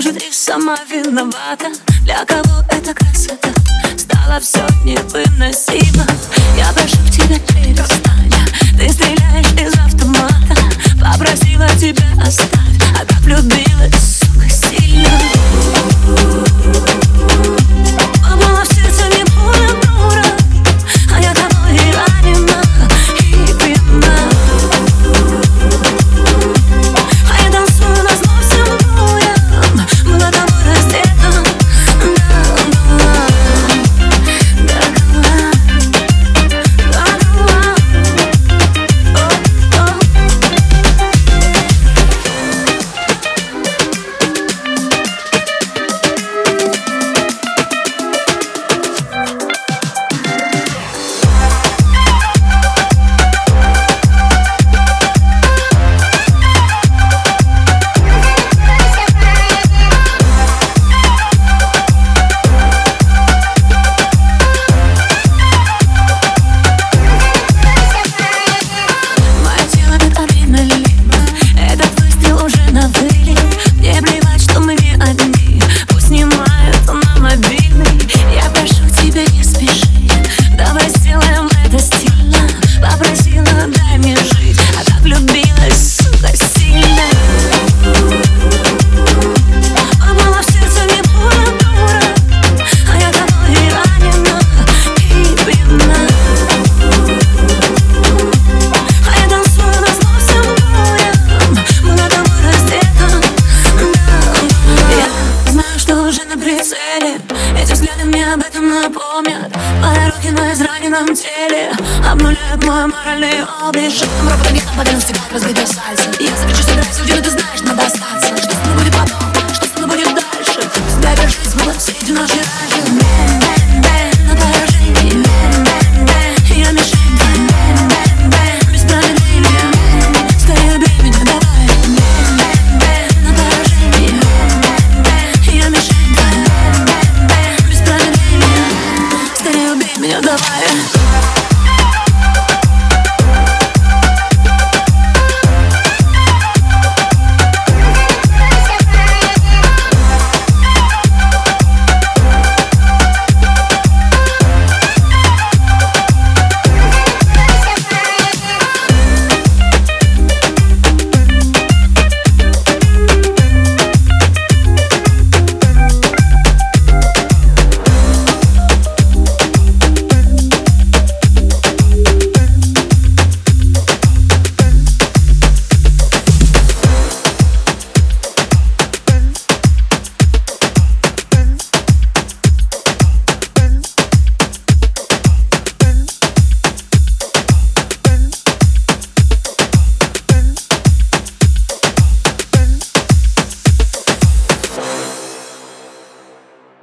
может и сама виновата. Для кого эта красота? Стала все невыносимой Мои руки на израненном теле. Обнуляют мой моральный облик. Жопом робот огнем, подаю в тебя разбитое сальце. Я закричу, давай